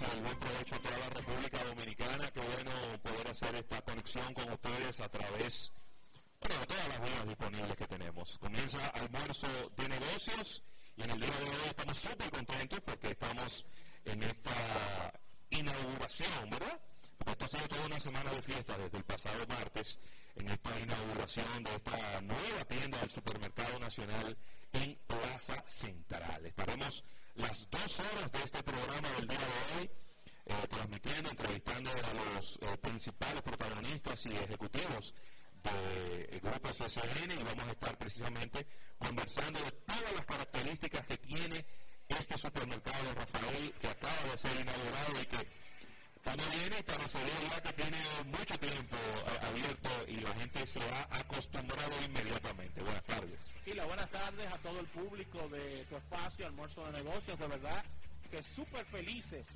buen provecho a toda la República Dominicana. Qué bueno poder hacer esta conexión con ustedes a través de todas las vías disponibles que tenemos. Comienza almuerzo de negocios y en el día de hoy estamos súper contentos porque estamos en esta inauguración, ¿verdad? Porque esto ha sido toda una semana de fiesta desde el pasado martes en esta inauguración de esta nueva tienda del Supermercado Nacional en Plaza Central. Estaremos las dos horas de este programa del día de hoy, eh, transmitiendo, entrevistando a los eh, principales protagonistas y ejecutivos del Grupo SSN y vamos a estar precisamente conversando de todas las características que tiene este supermercado de Rafael que acaba de ser inaugurado y que cuando viene y parecería ya que tiene mucho tiempo gente se ha acostumbrado inmediatamente. Buenas tardes. Sí, las buenas tardes a todo el público de tu espacio, Almuerzo de Negocios, de verdad que súper felices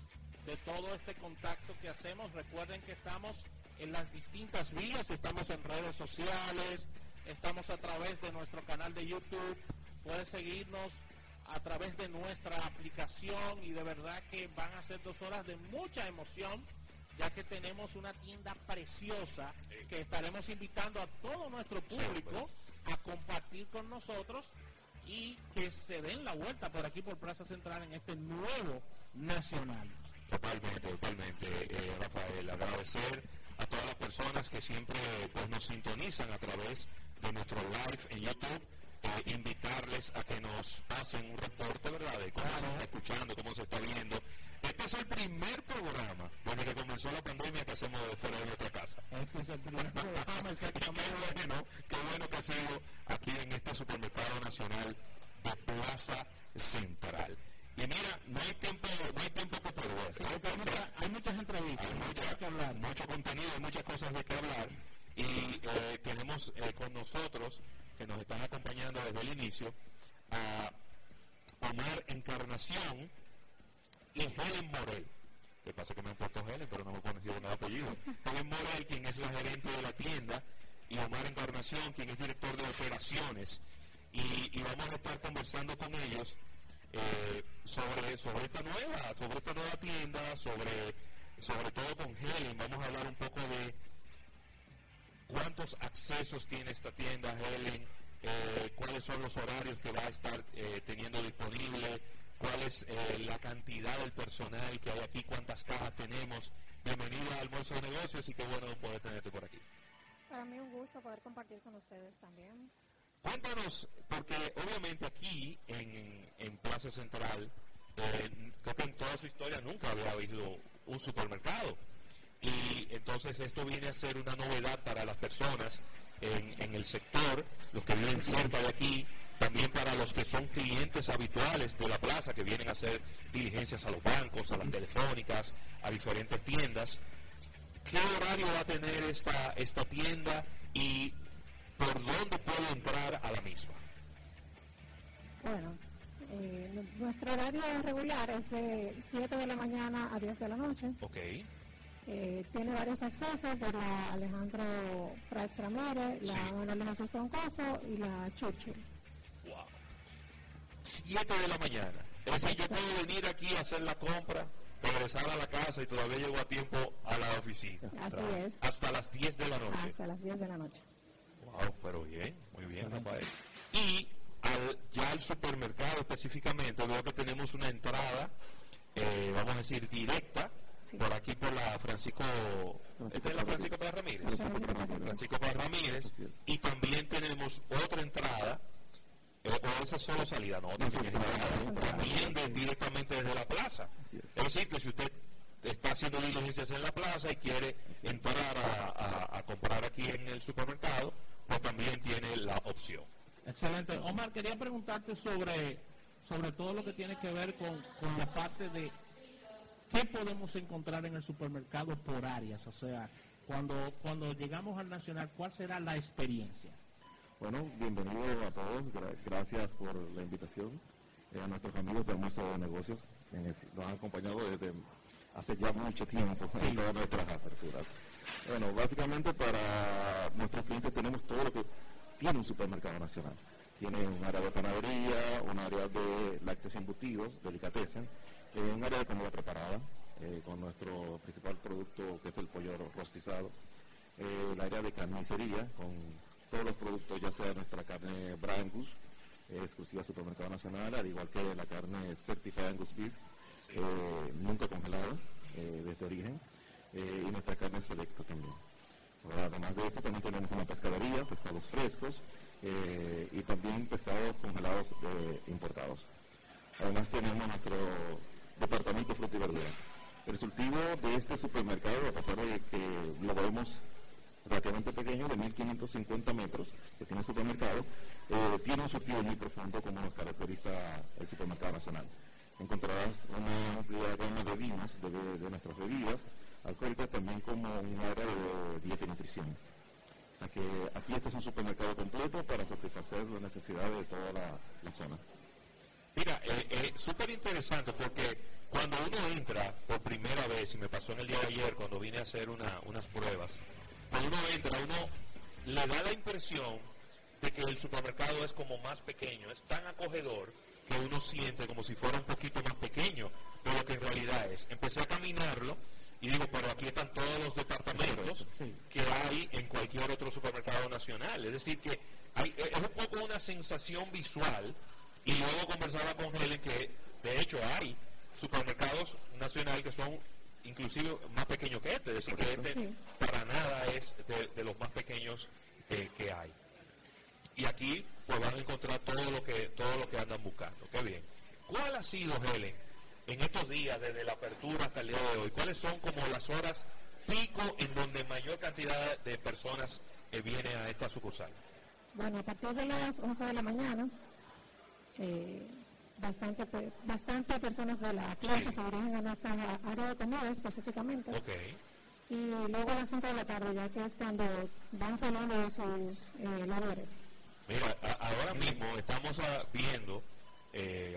de todo este contacto que hacemos. Recuerden que estamos en las distintas vías, estamos en redes sociales, estamos a través de nuestro canal de YouTube, puedes seguirnos a través de nuestra aplicación y de verdad que van a ser dos horas de mucha emoción ya que tenemos una tienda preciosa que estaremos invitando a todo nuestro público a compartir con nosotros y que se den la vuelta por aquí por Plaza Central en este nuevo nacional. Totalmente, totalmente, eh, Rafael. Agradecer a todas las personas que siempre pues, nos sintonizan a través de nuestro live en YouTube invitarles a que nos pasen un reporte, ¿verdad?, de cómo se está escuchando, cómo se está viendo. Este es el primer programa desde que comenzó la pandemia que hacemos fuera de nuestra casa. Este es el primer programa, exactamente. qué bueno, qué bueno que ha sido aquí en este supermercado nacional de Plaza Central. Y mira, no hay tiempo, no hay tiempo que perder. hay, muchas entrevistas, hay que hablar. mucho contenido, muchas cosas de qué hablar. Y eh, tenemos eh, con nosotros que nos están acompañando desde el inicio, a Omar Encarnación y Helen Morel. Que pasa que me han puesto Helen, pero no me conocido nada apellido. Helen Morel, quien es la gerente de la tienda, y Omar Encarnación, quien es director de operaciones. Y, vamos a estar conversando con ellos eh, sobre, sobre esta nueva, sobre esta nueva tienda, sobre, sobre todo con Helen. Vamos a hablar un poco de cuántos accesos tiene esta tienda, Helen, eh, cuáles son los horarios que va a estar eh, teniendo disponible, cuál es eh, la cantidad del personal que hay aquí, cuántas cajas tenemos. Bienvenida al Almuerzo de Negocios y qué bueno poder tenerte por aquí. Para mí un gusto poder compartir con ustedes también. Cuéntanos, porque obviamente aquí en, en Plaza Central, creo que en toda su historia nunca había habido un supermercado. Y entonces esto viene a ser una novedad para las personas en, el sector, los que viven cerca de aquí, también para los que son clientes habituales de la plaza, que vienen a hacer diligencias a los bancos, a las telefónicas, a diferentes tiendas. ¿Qué horario va a tener esta, esta tienda y por dónde puedo entrar a la misma? Bueno, eh, nuestro horario regular es de 7 de la mañana a 10 de la noche. Ok. Eh, tiene varios accesos por la Alejandro Prats Ramírez, la Manuel de Jesús Troncoso y la Churchill. Wow. 7 de la mañana. Es decir, yo puedo venir aquí a hacer la compra, regresar a la casa y todavía llego a tiempo a la oficina. Así es. Hasta las 10 de la noche. Hasta las 10 de la noche. Wow, pero bien, muy bien, Rafael. Y al, ya al supermercado específicamente, veo que tenemos una entrada, eh, vamos a decir, directa por aquí por la Francisco, ¿esta es la Francisco Paz Ramírez? Francisco Paz Ramírez. Y también tenemos otra entrada, o esa es solo salida, no, también directamente desde la plaza. Es decir, que si usted está haciendo diligencias en la plaza y quiere entrar a, comprar aquí en el supermercado, pues también tiene la opción. Excelente. Omar, quería preguntarte sobre, sobre todo lo que tiene que ver con, con la parte de ¿Qué podemos encontrar en el supermercado por áreas? O sea, cuando, cuando llegamos al Nacional, ¿cuál será la experiencia? Bueno, bienvenidos a todos, gracias por la invitación. Eh, a nuestros amigos de Museo de Negocios, nos han acompañado desde hace ya mucho tiempo en todas nuestras aperturas. Bueno, básicamente para nuestros clientes tenemos todo lo que tiene un supermercado nacional. Tiene un área de panadería, un área de lácteos embutidos, delicatessen, un área de comida preparada, eh, con nuestro principal producto que es el pollo rostizado. Eh, el área de carnicería con todos los productos, ya sea nuestra carne Brangus, exclusiva Supermercado Nacional, al igual que la carne Certified Angus Beef, nunca congelada desde origen, y nuestra carne selecta también. Además de esto, también tenemos una pescadería, pescados frescos y también pescados congelados importados. Además tenemos nuestro departamento de fruta y verdura. El resultado de este supermercado, a pesar de que lo vemos relativamente pequeño, de 1.550 metros, que tiene el supermercado, eh, tiene un surtido muy profundo como nos caracteriza el supermercado nacional. Encontrarás una amplia gama de vinos de, nuestras bebidas alcohólicas, también como un área de dieta y nutrición. Aquí, aquí este es un supermercado completo para satisfacer las necesidades de toda la zona. Mira, es eh, eh, súper interesante porque cuando uno entra por primera vez, y me pasó en el día de ayer cuando vine a hacer unas pruebas, cuando uno entra, uno le da la impresión de que el supermercado es como más pequeño, es tan acogedor que uno siente como si fuera un poquito más pequeño de lo que en realidad es. Empecé a caminarlo y digo, pero aquí están todos los departamentos que hay en cualquier otro supermercado nacional. Es decir, que hay, es un poco una sensación visual y luego conversaba con Helen que de hecho hay supermercados nacionales que son inclusive más pequeños que este, es decir, que este para nada es de, los más pequeños que hay. Y aquí pues van a encontrar todo lo que todo lo que andan buscando. Qué bien. ¿Cuál ha sido, Helen, en estos días, desde la apertura hasta el día de hoy, cuáles son como las horas pico en donde mayor cantidad de personas eh, viene a esta sucursal? Bueno, a partir de las 11 de la mañana eh, bastante, bastante personas de la clase se dirigen a nuestra área de comida específicamente. Y luego a las 5 de la tarde, ya que es cuando van saliendo de sus eh, labores. Mira, ahora mismo estamos ah, viendo, eh,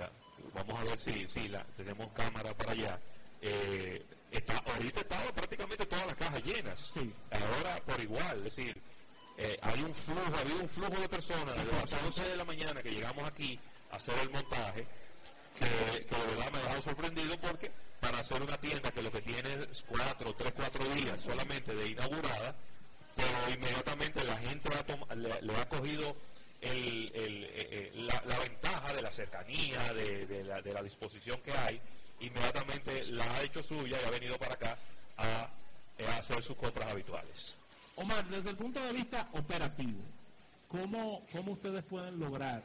vamos a ver si, si la, tenemos cámara para allá. Eh, está, ahorita estaba prácticamente todas las cajas llenas. Ahora por igual, es decir, eh, hay un flujo, había un flujo de personas desde las 11 de la mañana que llegamos aquí hacer el montaje, que, de verdad me dejado sorprendido porque para hacer una tienda que lo que tiene es cuatro, tres, cuatro días solamente de inaugurada, pero inmediatamente la gente le, ha cogido el, eh, eh, la, ventaja de la cercanía, de, la, disposición que hay, inmediatamente la ha hecho suya y ha venido para acá a, eh, a hacer sus compras habituales. Omar, desde el punto de vista operativo, ¿cómo, cómo ustedes pueden lograr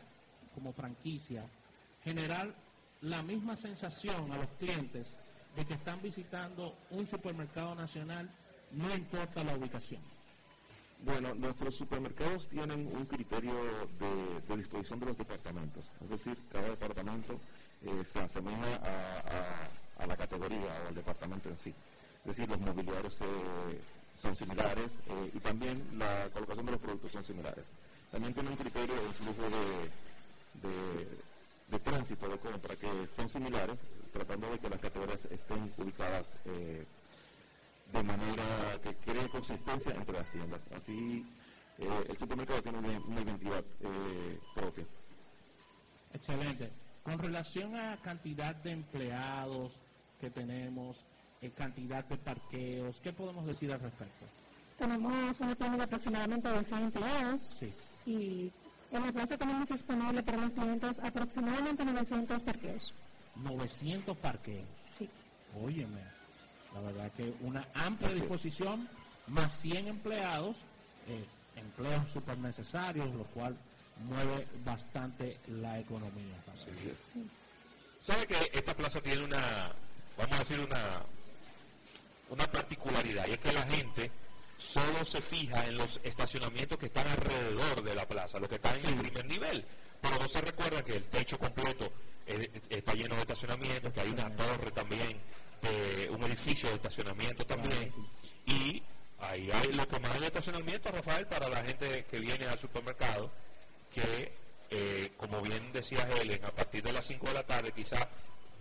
como franquicia, generar la misma sensación a los clientes de que están visitando un supermercado nacional, no importa la ubicación. Bueno, nuestros supermercados tienen un criterio de, disposición de los departamentos, es decir, cada departamento eh, se asemeja a, la categoría o al departamento en sí. Es decir, los mobiliarios eh, son similares eh, y también la colocación de los productos son similares. También tiene un criterio de flujo de, de, tránsito de compra que son similares, tratando de que las categorías estén ubicadas eh, de manera que cree consistencia entre las tiendas. Así eh, el supermercado tiene una, identidad eh, propia. Excelente. Con relación a cantidad de empleados que tenemos, cantidad de parqueos, ¿qué podemos decir al respecto? Tenemos una tienda de aproximadamente de 100 empleados sí. y en la plaza tenemos disponible para los clientes aproximadamente 900 parqueos. 900 parqueos. Sí. Óyeme, la verdad que una amplia disposición, más 100 empleados, eh, empleos súper necesarios, lo cual mueve bastante la economía. Sí, sí. ¿Sabe que esta plaza tiene una, vamos a decir, una, una particularidad? Y es que la gente solo se fija en los estacionamientos que están alrededor de la plaza, los que están en el primer nivel. Pero no se recuerda que el techo completo eh, está lleno de estacionamientos, que hay una torre también, un edificio de estacionamiento también. Y ahí hay lo que más de estacionamiento, Rafael, para la gente que viene al supermercado, que, eh, como bien decía Helen, a partir de las 5 de la tarde quizás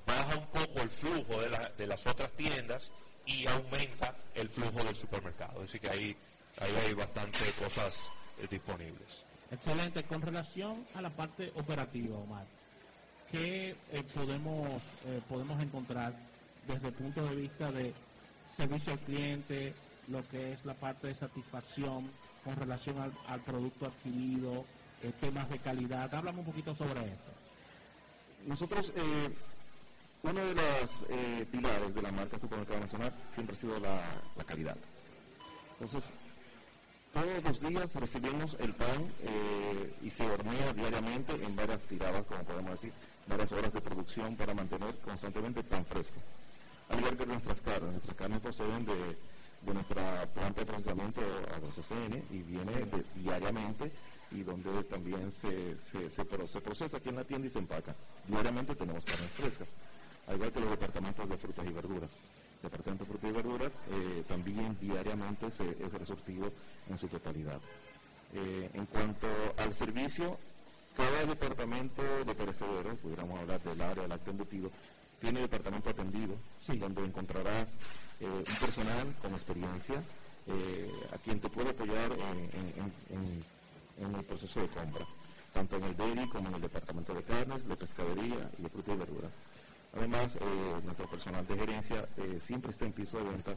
baja un poco el flujo de, de las otras tiendas y aumenta el flujo del supermercado. Así que ahí, ahí hay bastante cosas eh, disponibles. Excelente. Con relación a la parte operativa, Omar, ¿qué eh, podemos, eh, podemos encontrar desde el punto de vista de servicio al cliente, lo que es la parte de satisfacción con relación al, producto adquirido, eh, temas de calidad. Háblame un poquito sobre esto. Nosotros, eh, uno de los eh, pilares de la marca Supermercado Nacional siempre ha sido la, calidad. Entonces, todos los días recibimos el pan eh, y se hornea diariamente en varias tiradas, como podemos decir, varias horas de producción para mantener constantemente pan fresco. Al igual que nuestras carnes, nuestras carnes proceden de, nuestra planta de procesamiento a 12CN y viene diariamente y donde también se, se, procesa aquí en la tienda y se empaca. Diariamente tenemos carnes frescas, al igual que los departamentos de frutas y verduras. Departamento de Frutas y Verduras eh, también diariamente se, es resortido en su totalidad. Eh, en cuanto al servicio, cada departamento de perecederos, pudiéramos hablar del área del acto embutido, tiene departamento atendido, donde encontrarás eh, un personal con experiencia a quien te puede apoyar en, el proceso de compra, tanto en el dairy como en el departamento de carnes, de pescadería y de fruta y verdura. Además, eh, nuestro personal de gerencia eh, siempre está en piso de venta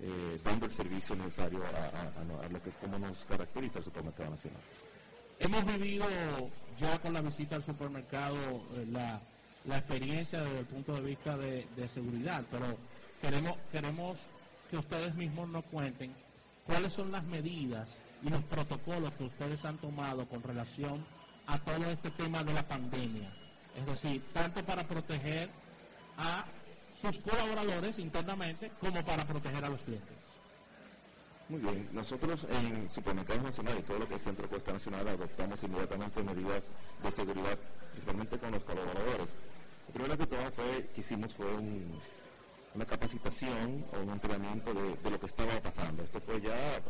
eh, dando el servicio necesario a, lo que como nos caracteriza el supermercado nacional. Hemos vivido ya con la visita al supermercado la, experiencia desde el punto de vista de, seguridad, pero queremos, queremos que ustedes mismos nos cuenten cuáles son las medidas y los protocolos que ustedes han tomado con relación a todo este tema de la pandemia. Es decir, tanto para proteger a sus colaboradores internamente como para proteger a los clientes. Muy bien, nosotros en Supermercados Nacional y todo lo que es Centro Cuesta Nacional adoptamos inmediatamente medidas de seguridad, principalmente con los colaboradores. Lo primero que todo fue, que hicimos fue una capacitación o un entrenamiento de, lo que estaba pasando. Esto fue ya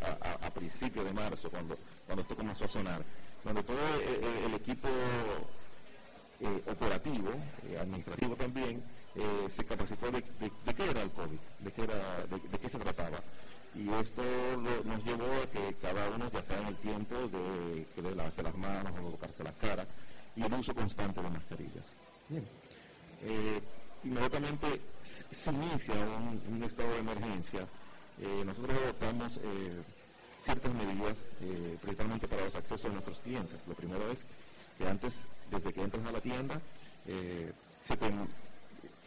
a, principios de marzo, cuando, cuando esto comenzó a sonar, donde todo el, equipo eh, operativo, eh, administrativo también, eh, se capacitó de, qué era el COVID, de qué, era, de, qué se trataba. Y esto nos llevó a que cada uno, ya sea en el tiempo de, de lavarse las manos o tocarse las caras, y el uso constante de mascarillas. Eh, inmediatamente se inicia un, estado de emergencia. Eh, nosotros adoptamos ciertas medidas, principalmente para los accesos de nuestros clientes. Lo primero es que antes, desde que entras a la tienda, se, te,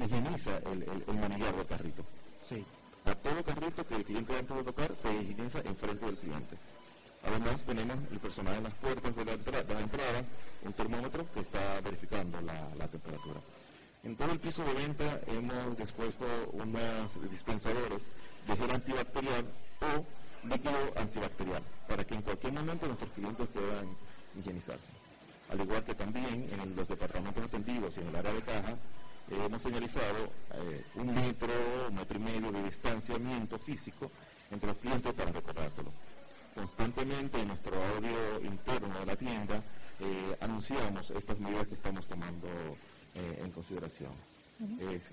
higieniza el, el, manillar del carrito. Sí. A todo carrito que el cliente antes de tocar se higieniza enfrente del cliente. Además tenemos el personal en las puertas de la, entrada, un termómetro que está verificando la, temperatura. En todo el piso de venta hemos dispuesto unos dispensadores de gel antibacterial o líquido antibacterial para que en cualquier momento nuestros clientes puedan higienizarse. Al igual que también en los departamentos atendidos y en el área de caja hemos señalizado eh, un metro, un metro y medio de distanciamiento físico entre los clientes para recordárselo. Constantemente en nuestro audio interno de la tienda eh, anunciamos estas medidas que estamos tomando eh, en consideración.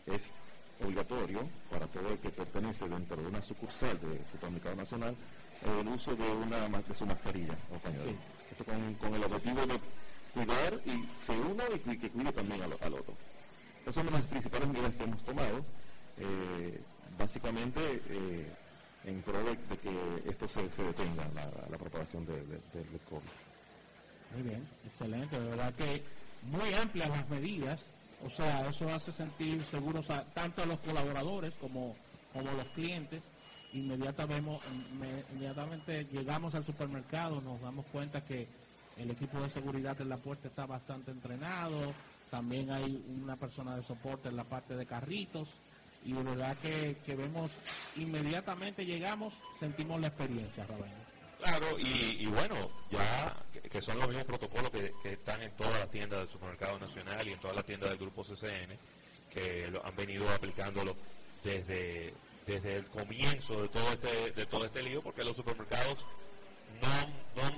es, obligatorio para todo el que pertenece dentro de una sucursal de Supermercado Nacional el uso de una de su mascarilla o pañuelo. Esto con, el objetivo de cuidar y se uno y, que cuide también al otro. Esas son las principales medidas que hemos tomado, eh, básicamente eh, en pro de, que esto se, detenga, la, propagación del COVID. Muy bien, excelente. De verdad que muy amplias las medidas, o sea, eso hace sentir seguros a, tanto a los colaboradores como, como los clientes. Inmediatamente, inmediatamente llegamos al supermercado, nos damos cuenta que el equipo de seguridad en la puerta está bastante entrenado, también hay una persona de soporte en la parte de carritos y de verdad que, vemos inmediatamente llegamos, sentimos la experiencia, Claro, y, bueno, ya que, son los mismos protocolos que, están en todas las tiendas del Supermercado Nacional y en todas las tiendas del Grupo CCN, que lo, han venido aplicándolo desde, desde el comienzo de todo este de todo este lío, porque los supermercados no, han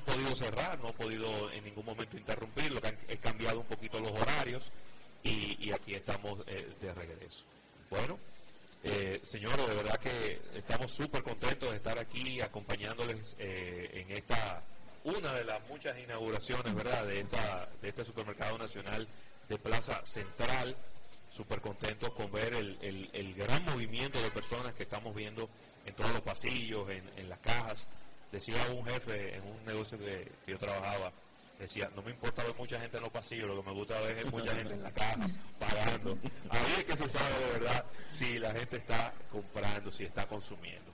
podido cerrar, no han podido en ningún momento interrumpirlo, han, he cambiado un poquito los horarios y, aquí estamos eh, de regreso. Bueno, eh, señores, de verdad que estamos súper contentos de estar aquí acompañándoles eh, en esta, una de las muchas inauguraciones, ¿verdad?, de, esta, de este supermercado nacional de Plaza Central. súper contentos con ver el, gran movimiento de personas que estamos viendo en todos los pasillos, en, las cajas. Decía un jefe en un negocio que, yo trabajaba, decía, no me importa ver mucha gente en los pasillos, lo que me gusta ver es mucha gente en la caja pagando. Ahí es que se sabe de verdad si la gente está comprando, si está consumiendo.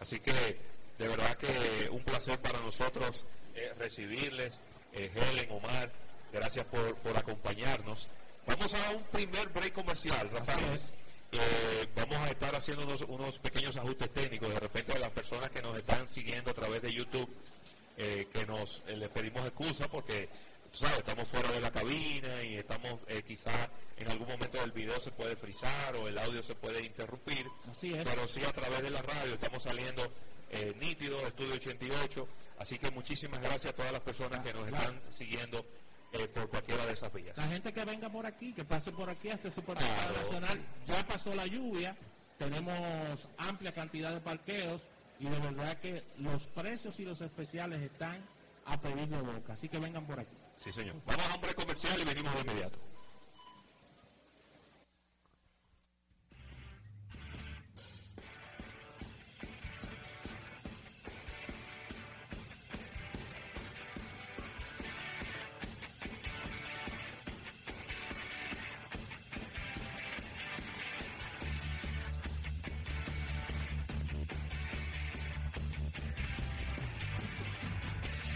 Así que de verdad que un placer para nosotros eh, recibirles, eh, Helen, Omar, gracias por, por acompañarnos. Vamos a un primer break comercial, Rafael. Eh, vamos a estar haciendo unos, pequeños ajustes técnicos. De repente a las personas que nos están siguiendo a través de YouTube, eh, que nos eh, les pedimos excusa porque sabes, estamos fuera de la cabina y estamos quizá en algún momento del video se puede frizar o el audio se puede interrumpir. Pero sí a través de la radio estamos saliendo nítido, Estudio 88. Así que muchísimas gracias a todas las personas que nos están siguiendo eh, por cualquiera de esas vías. La gente que venga por aquí, que pase por aquí a este supermercado nacional, ya pasó la lluvia, tenemos amplia cantidad de parqueos y de verdad que los precios y los especiales están a pedir de boca. Así que vengan por aquí. Sí, señor. Vamos a un comercial y venimos de inmediato.